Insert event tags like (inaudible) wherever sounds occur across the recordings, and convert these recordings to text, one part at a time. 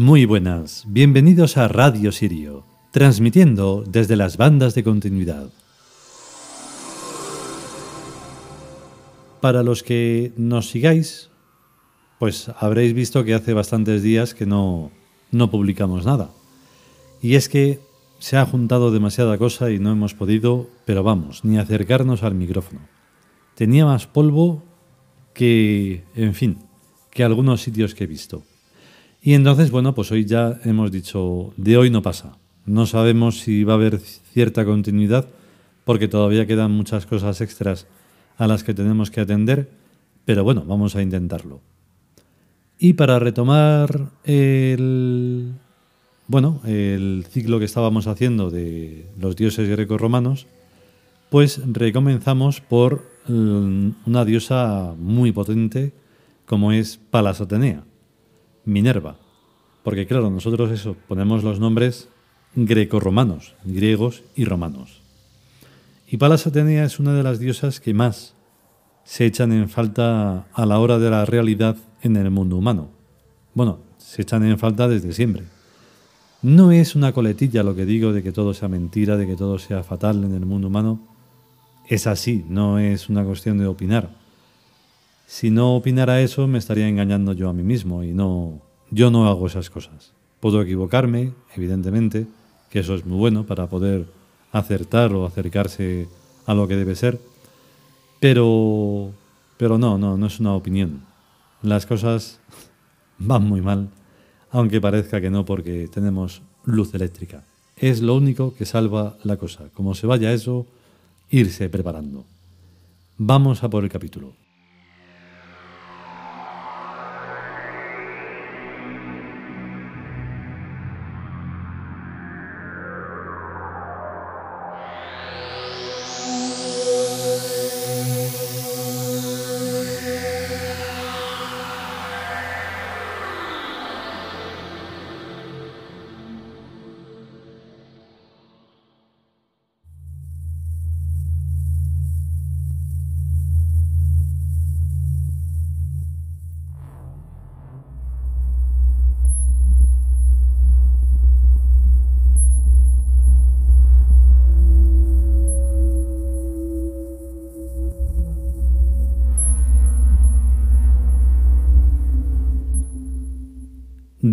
Muy buenas, bienvenidos a Radio Sirio, transmitiendo desde las bandas de continuidad. Para los que nos sigáis, pues habréis visto que hace bastantes días que no, no publicamos nada. Y es que se ha juntado demasiada cosa y no hemos podido, pero vamos, ni acercarnos al micrófono. Tenía más polvo que, en fin, que algunos sitios que he visto. Y entonces, bueno, pues hoy ya hemos dicho, de hoy no pasa. No sabemos si va a haber cierta continuidad, porque todavía quedan muchas cosas extras a las que tenemos que atender, pero bueno, vamos a intentarlo. Y para retomar el, bueno, el ciclo que estábamos haciendo de los dioses greco-romanos, pues recomenzamos por mm, una diosa muy potente como es Palas Atenea, Minerva. Porque claro, nosotros eso, ponemos los nombres greco-romanos, griegos y romanos. Y Palas Atenea es una de las diosas que más se echan en falta a la hora de la realidad en el mundo humano. Bueno, se echan en falta desde siempre. No es una coletilla lo que digo de que todo sea mentira, de que todo sea fatal en el mundo humano. Es así, no es una cuestión de opinar. Si no opinara eso, me estaría engañando yo a mí mismo y no, yo no hago esas cosas. Puedo equivocarme, evidentemente, que eso es muy bueno para poder acertar o acercarse a lo que debe ser, pero, pero no, no, no es una opinión. Las cosas (laughs) van muy mal aunque parezca que no porque tenemos luz eléctrica. Es lo único que salva la cosa. Como se vaya eso, irse preparando. Vamos a por el capítulo.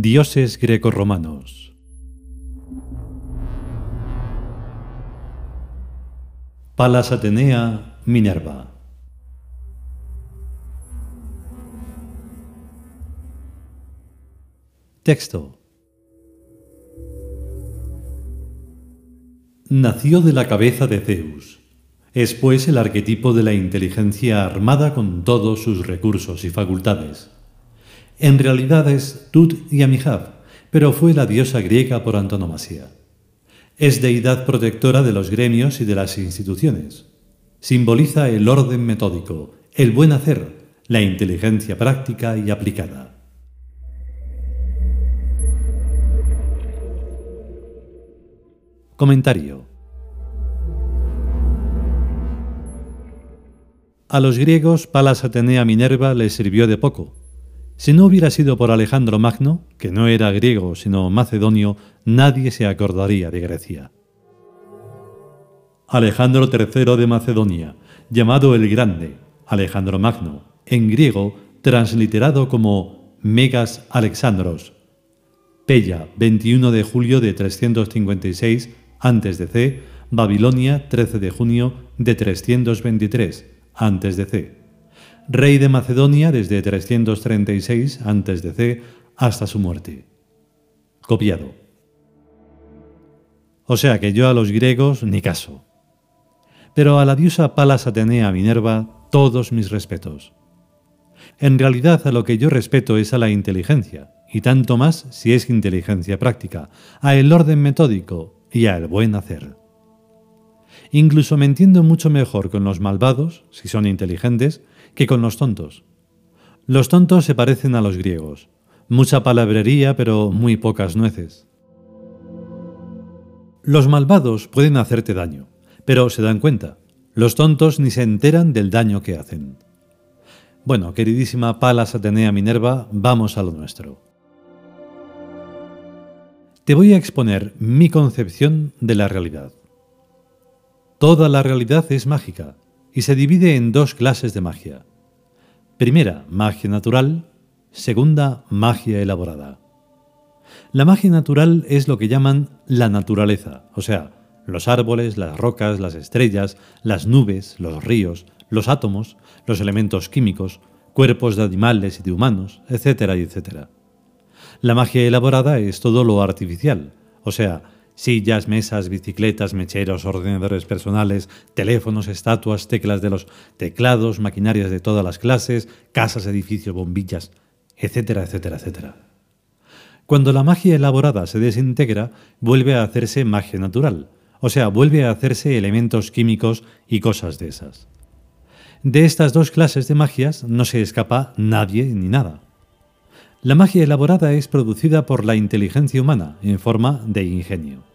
Dioses grecorromanos. Palas Atenea, Minerva. Texto. Nació de la cabeza de Zeus. Es pues el arquetipo de la inteligencia armada con todos sus recursos y facultades en realidad es Tut y Amihab, pero fue la diosa griega por antonomasia. Es deidad protectora de los gremios y de las instituciones. Simboliza el orden metódico, el buen hacer, la inteligencia práctica y aplicada. Comentario. A los griegos Palas Atenea Minerva les sirvió de poco, si no hubiera sido por Alejandro Magno, que no era griego sino macedonio, nadie se acordaría de Grecia. Alejandro III de Macedonia, llamado el Grande, Alejandro Magno, en griego transliterado como Megas Alexandros. Pella, 21 de julio de 356 a.C., Babilonia, 13 de junio de 323 a.C rey de Macedonia desde 336 a.C. hasta su muerte. Copiado. O sea que yo a los griegos ni caso. Pero a la diosa Palas Atenea Minerva todos mis respetos. En realidad a lo que yo respeto es a la inteligencia, y tanto más si es inteligencia práctica, a el orden metódico y al buen hacer. Incluso me entiendo mucho mejor con los malvados, si son inteligentes, que con los tontos. Los tontos se parecen a los griegos. Mucha palabrería, pero muy pocas nueces. Los malvados pueden hacerte daño, pero se dan cuenta. Los tontos ni se enteran del daño que hacen. Bueno, queridísima Palas Atenea Minerva, vamos a lo nuestro. te voy a exponer mi concepción de la realidad. Toda la realidad es mágica y se divide en dos clases de magia. Primera, magia natural. Segunda, magia elaborada. La magia natural es lo que llaman la naturaleza, o sea, los árboles, las rocas, las estrellas, las nubes, los ríos, los átomos, los elementos químicos, cuerpos de animales y de humanos, etcétera, etcétera. La magia elaborada es todo lo artificial, o sea, sillas, mesas, bicicletas, mecheros, ordenadores personales, teléfonos, estatuas, teclas de los teclados, maquinarias de todas las clases, casas, edificios, bombillas, etcétera, etcétera, etcétera. Cuando la magia elaborada se desintegra, vuelve a hacerse magia natural, o sea, vuelve a hacerse elementos químicos y cosas de esas. De estas dos clases de magias no se escapa nadie ni nada. La magia elaborada es producida por la inteligencia humana en forma de ingenio.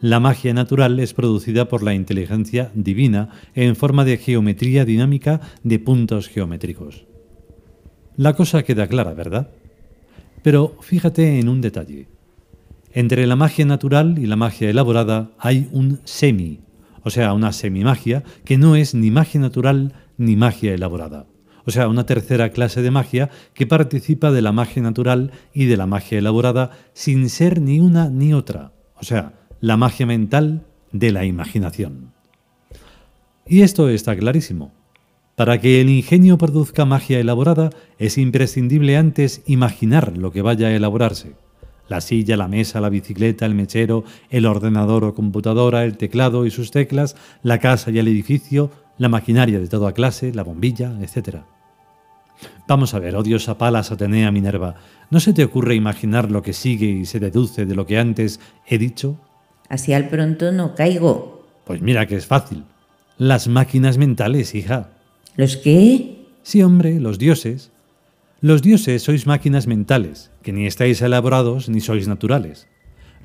La magia natural es producida por la inteligencia divina en forma de geometría dinámica de puntos geométricos. La cosa queda clara, ¿verdad? Pero fíjate en un detalle. Entre la magia natural y la magia elaborada hay un semi, o sea, una semimagia que no es ni magia natural ni magia elaborada o sea, una tercera clase de magia que participa de la magia natural y de la magia elaborada sin ser ni una ni otra, o sea, la magia mental de la imaginación. Y esto está clarísimo. Para que el ingenio produzca magia elaborada es imprescindible antes imaginar lo que vaya a elaborarse. La silla, la mesa, la bicicleta, el mechero, el ordenador o computadora, el teclado y sus teclas, la casa y el edificio, la maquinaria de toda clase, la bombilla, etc. Vamos a ver, odiosa Palas Atenea Minerva, ¿no se te ocurre imaginar lo que sigue y se deduce de lo que antes he dicho? Así al pronto no caigo. Pues mira que es fácil. Las máquinas mentales, hija. ¿Los qué? Sí, hombre, los dioses. Los dioses sois máquinas mentales, que ni estáis elaborados ni sois naturales.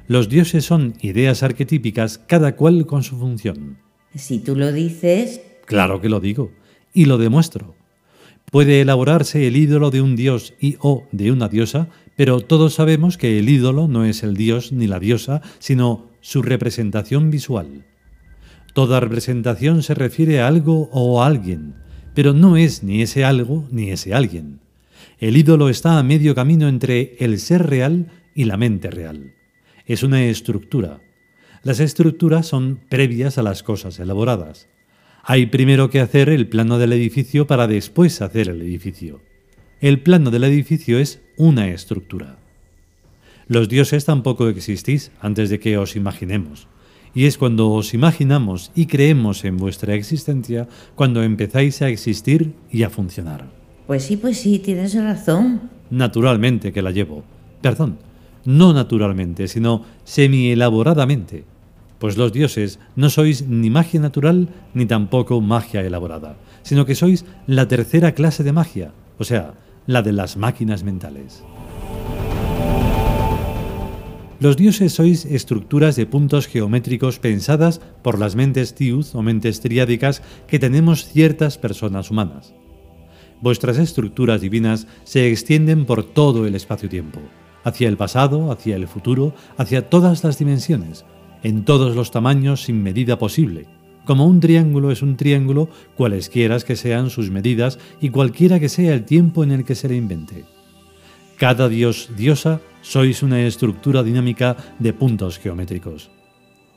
Los dioses son ideas arquetípicas, cada cual con su función. Si tú lo dices... Claro que lo digo, y lo demuestro. Puede elaborarse el ídolo de un dios y o de una diosa, pero todos sabemos que el ídolo no es el dios ni la diosa, sino su representación visual. Toda representación se refiere a algo o a alguien, pero no es ni ese algo ni ese alguien. El ídolo está a medio camino entre el ser real y la mente real. Es una estructura. Las estructuras son previas a las cosas elaboradas. Hay primero que hacer el plano del edificio para después hacer el edificio. El plano del edificio es una estructura. Los dioses tampoco existís antes de que os imaginemos. Y es cuando os imaginamos y creemos en vuestra existencia cuando empezáis a existir y a funcionar. Pues sí, pues sí, tienes razón. Naturalmente que la llevo. Perdón, no naturalmente, sino semi-elaboradamente pues los dioses no sois ni magia natural ni tampoco magia elaborada, sino que sois la tercera clase de magia, o sea, la de las máquinas mentales. Los dioses sois estructuras de puntos geométricos pensadas por las mentes tiud o mentes triádicas que tenemos ciertas personas humanas. Vuestras estructuras divinas se extienden por todo el espacio-tiempo, hacia el pasado, hacia el futuro, hacia todas las dimensiones, en todos los tamaños sin medida posible. Como un triángulo es un triángulo, cualesquiera que sean sus medidas y cualquiera que sea el tiempo en el que se le invente. Cada dios, diosa, sois una estructura dinámica de puntos geométricos.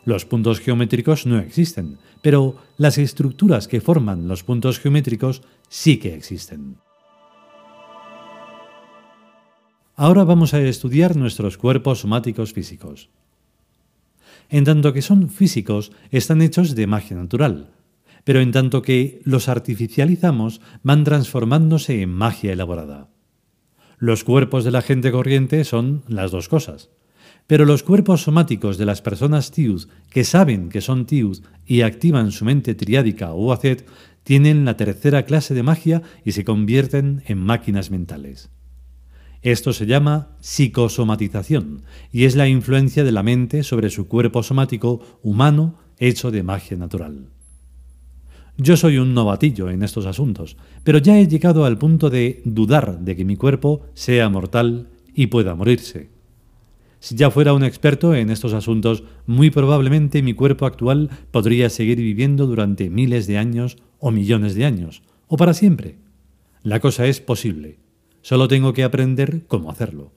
Los puntos geométricos no existen, pero las estructuras que forman los puntos geométricos sí que existen. Ahora vamos a estudiar nuestros cuerpos somáticos físicos en tanto que son físicos, están hechos de magia natural, pero en tanto que los artificializamos, van transformándose en magia elaborada. Los cuerpos de la gente corriente son las dos cosas, pero los cuerpos somáticos de las personas tiud que saben que son tiud y activan su mente triádica o acet tienen la tercera clase de magia y se convierten en máquinas mentales. Esto se llama psicosomatización y es la influencia de la mente sobre su cuerpo somático humano hecho de magia natural. Yo soy un novatillo en estos asuntos, pero ya he llegado al punto de dudar de que mi cuerpo sea mortal y pueda morirse. Si ya fuera un experto en estos asuntos, muy probablemente mi cuerpo actual podría seguir viviendo durante miles de años o millones de años, o para siempre. La cosa es posible. Solo tengo que aprender cómo hacerlo.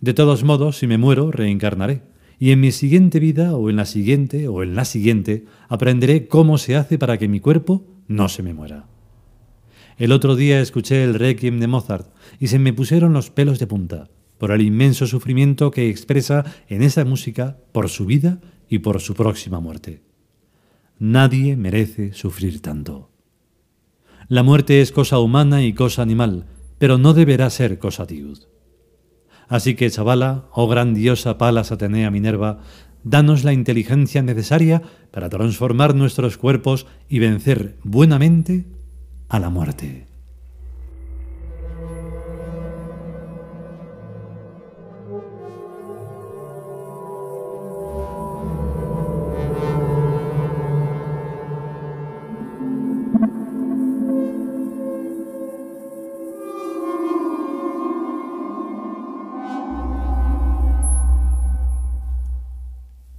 De todos modos, si me muero, reencarnaré. Y en mi siguiente vida, o en la siguiente, o en la siguiente, aprenderé cómo se hace para que mi cuerpo no se me muera. El otro día escuché el Requiem de Mozart y se me pusieron los pelos de punta por el inmenso sufrimiento que expresa en esa música por su vida y por su próxima muerte. Nadie merece sufrir tanto. La muerte es cosa humana y cosa animal, pero no deberá ser cosa tiud. Así que, chavala, oh grandiosa Palas Atenea Minerva, danos la inteligencia necesaria para transformar nuestros cuerpos y vencer buenamente a la muerte.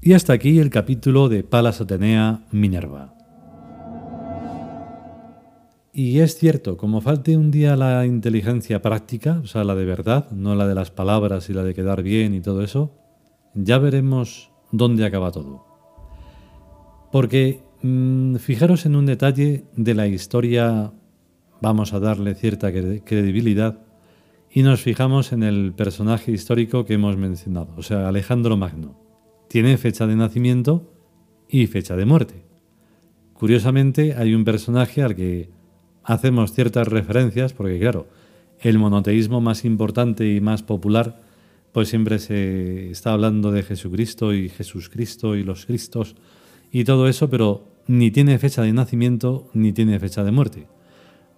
Y hasta aquí el capítulo de Palas Atenea Minerva. Y es cierto, como falte un día la inteligencia práctica, o sea, la de verdad, no la de las palabras y la de quedar bien y todo eso, ya veremos dónde acaba todo. Porque mm, fijaros en un detalle de la historia, vamos a darle cierta credibilidad, y nos fijamos en el personaje histórico que hemos mencionado, o sea, Alejandro Magno tiene fecha de nacimiento y fecha de muerte. Curiosamente, hay un personaje al que hacemos ciertas referencias, porque claro, el monoteísmo más importante y más popular, pues siempre se está hablando de Jesucristo y Jesús Cristo y los Cristos y todo eso, pero ni tiene fecha de nacimiento ni tiene fecha de muerte.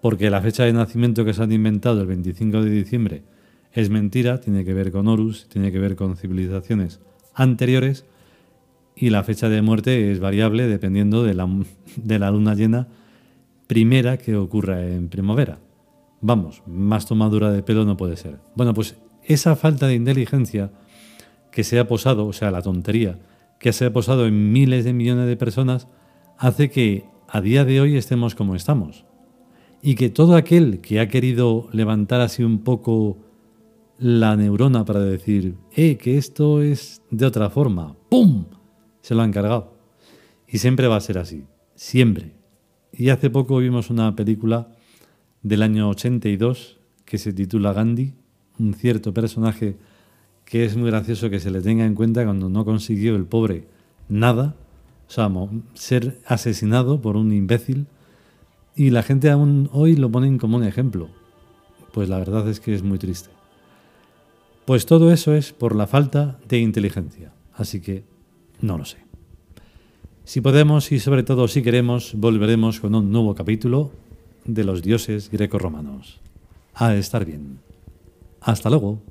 Porque la fecha de nacimiento que se han inventado el 25 de diciembre es mentira, tiene que ver con Horus, tiene que ver con civilizaciones anteriores y la fecha de muerte es variable dependiendo de la, de la luna llena primera que ocurra en primavera. Vamos, más tomadura de pelo no puede ser. Bueno, pues esa falta de inteligencia que se ha posado, o sea, la tontería, que se ha posado en miles de millones de personas, hace que a día de hoy estemos como estamos. Y que todo aquel que ha querido levantar así un poco la neurona para decir, eh, que esto es de otra forma. ¡Pum! Se lo han cargado. Y siempre va a ser así. Siempre. Y hace poco vimos una película del año 82 que se titula Gandhi, un cierto personaje que es muy gracioso que se le tenga en cuenta cuando no consiguió el pobre nada, o sea, ser asesinado por un imbécil, y la gente aún hoy lo ponen como un ejemplo. Pues la verdad es que es muy triste. Pues todo eso es por la falta de inteligencia. Así que no lo sé. Si podemos y sobre todo si queremos, volveremos con un nuevo capítulo de los dioses greco-romanos. A estar bien. Hasta luego.